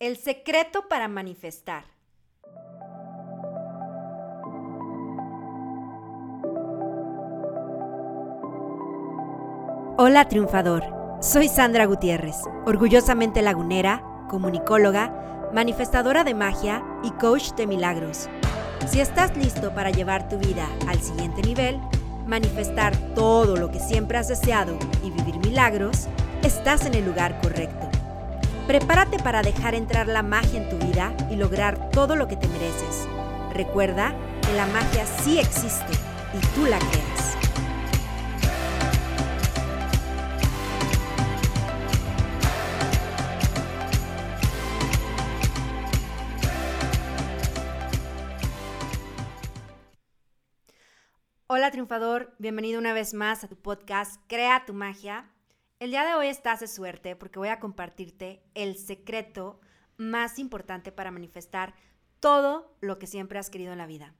El secreto para manifestar. Hola triunfador, soy Sandra Gutiérrez, orgullosamente lagunera, comunicóloga, manifestadora de magia y coach de milagros. Si estás listo para llevar tu vida al siguiente nivel, manifestar todo lo que siempre has deseado y vivir milagros, estás en el lugar correcto. Prepárate para dejar entrar la magia en tu vida y lograr todo lo que te mereces. Recuerda que la magia sí existe y tú la creas. Hola triunfador, bienvenido una vez más a tu podcast Crea tu magia. El día de hoy estás de suerte porque voy a compartirte el secreto más importante para manifestar todo lo que siempre has querido en la vida.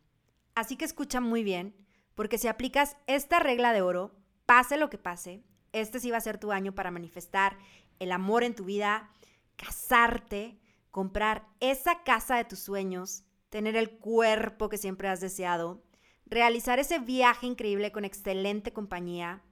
Así que escucha muy bien, porque si aplicas esta regla de oro, pase lo que pase, este sí va a ser tu año para manifestar el amor en tu vida, casarte, comprar esa casa de tus sueños, tener el cuerpo que siempre has deseado, realizar ese viaje increíble con excelente compañía,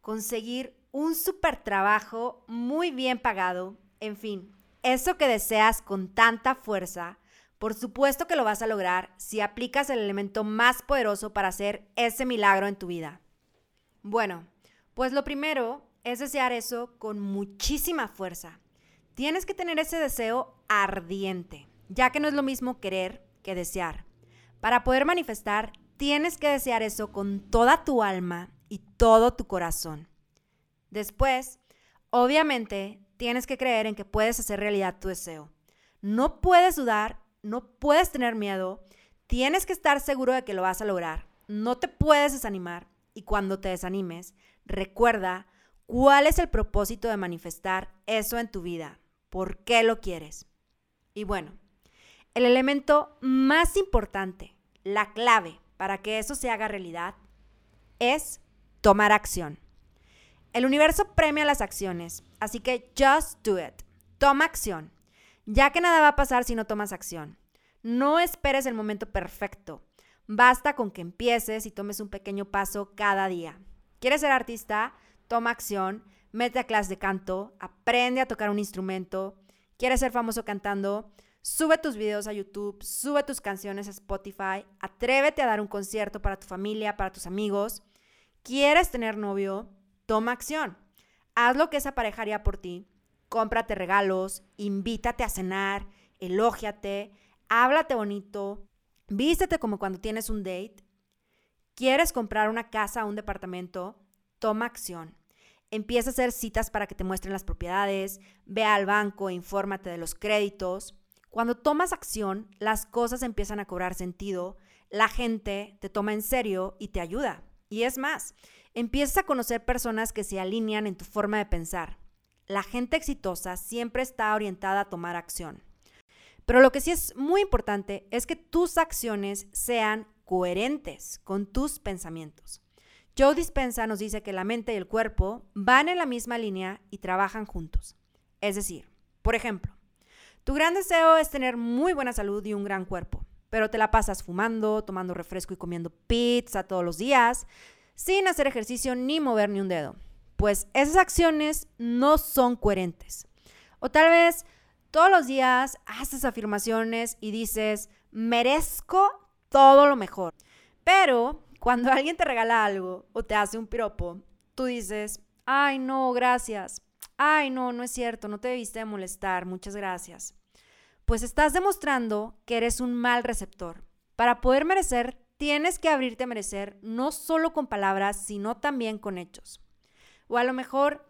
conseguir un super trabajo muy bien pagado, en fin, eso que deseas con tanta fuerza, por supuesto que lo vas a lograr si aplicas el elemento más poderoso para hacer ese milagro en tu vida. Bueno, pues lo primero es desear eso con muchísima fuerza. Tienes que tener ese deseo ardiente, ya que no es lo mismo querer que desear. Para poder manifestar tienes que desear eso con toda tu alma y todo tu corazón. Después, obviamente, tienes que creer en que puedes hacer realidad tu deseo. No puedes dudar, no puedes tener miedo, tienes que estar seguro de que lo vas a lograr. No te puedes desanimar y cuando te desanimes, recuerda cuál es el propósito de manifestar eso en tu vida, por qué lo quieres. Y bueno, el elemento más importante, la clave para que eso se haga realidad es tomar acción. El universo premia las acciones, así que just do it. Toma acción, ya que nada va a pasar si no tomas acción. No esperes el momento perfecto. Basta con que empieces y tomes un pequeño paso cada día. ¿Quieres ser artista? Toma acción, mete a clase de canto, aprende a tocar un instrumento. ¿Quieres ser famoso cantando? Sube tus videos a YouTube, sube tus canciones a Spotify, atrévete a dar un concierto para tu familia, para tus amigos. ¿Quieres tener novio? Toma acción. Haz lo que esa pareja haría por ti. Cómprate regalos, invítate a cenar, elógiate, háblate bonito, vístete como cuando tienes un date. ¿Quieres comprar una casa o un departamento? Toma acción. Empieza a hacer citas para que te muestren las propiedades, ve al banco, infórmate de los créditos. Cuando tomas acción, las cosas empiezan a cobrar sentido, la gente te toma en serio y te ayuda. Y es más, empiezas a conocer personas que se alinean en tu forma de pensar. La gente exitosa siempre está orientada a tomar acción. Pero lo que sí es muy importante es que tus acciones sean coherentes con tus pensamientos. Joe Dispensa nos dice que la mente y el cuerpo van en la misma línea y trabajan juntos. Es decir, por ejemplo, tu gran deseo es tener muy buena salud y un gran cuerpo, pero te la pasas fumando, tomando refresco y comiendo pizza todos los días, sin hacer ejercicio ni mover ni un dedo. Pues esas acciones no son coherentes. O tal vez todos los días haces afirmaciones y dices, merezco todo lo mejor. Pero cuando alguien te regala algo o te hace un piropo, tú dices, ay no, gracias ay, no, no es cierto, no te debiste de molestar, muchas gracias. Pues estás demostrando que eres un mal receptor. Para poder merecer, tienes que abrirte a merecer no solo con palabras, sino también con hechos. O a lo mejor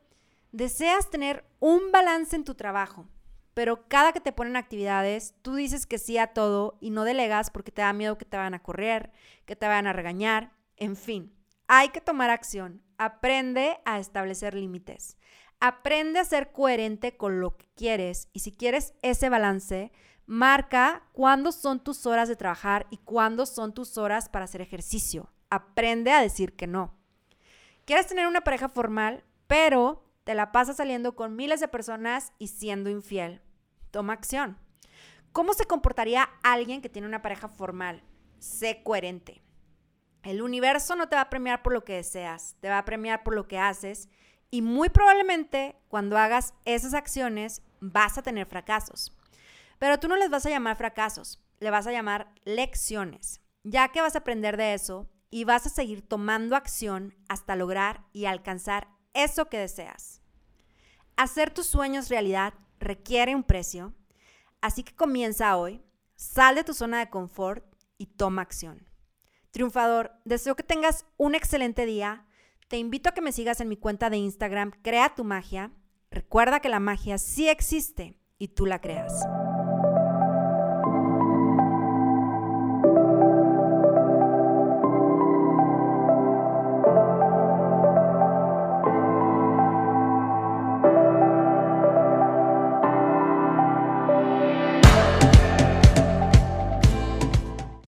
deseas tener un balance en tu trabajo, pero cada que te ponen actividades, tú dices que sí a todo y no delegas porque te da miedo que te van a correr, que te van a regañar, en fin. Hay que tomar acción. Aprende a establecer límites. Aprende a ser coherente con lo que quieres y si quieres ese balance, marca cuándo son tus horas de trabajar y cuándo son tus horas para hacer ejercicio. Aprende a decir que no. Quieres tener una pareja formal, pero te la pasas saliendo con miles de personas y siendo infiel. toma acción. ¿Cómo se comportaría alguien que tiene una pareja formal? Sé coherente. El universo no te va a premiar por lo que deseas, te va a premiar por lo que haces y muy probablemente cuando hagas esas acciones vas a tener fracasos. Pero tú no les vas a llamar fracasos, le vas a llamar lecciones, ya que vas a aprender de eso y vas a seguir tomando acción hasta lograr y alcanzar eso que deseas. Hacer tus sueños realidad requiere un precio, así que comienza hoy, sal de tu zona de confort y toma acción. Triunfador, deseo que tengas un excelente día. Te invito a que me sigas en mi cuenta de Instagram, Crea tu magia. Recuerda que la magia sí existe y tú la creas.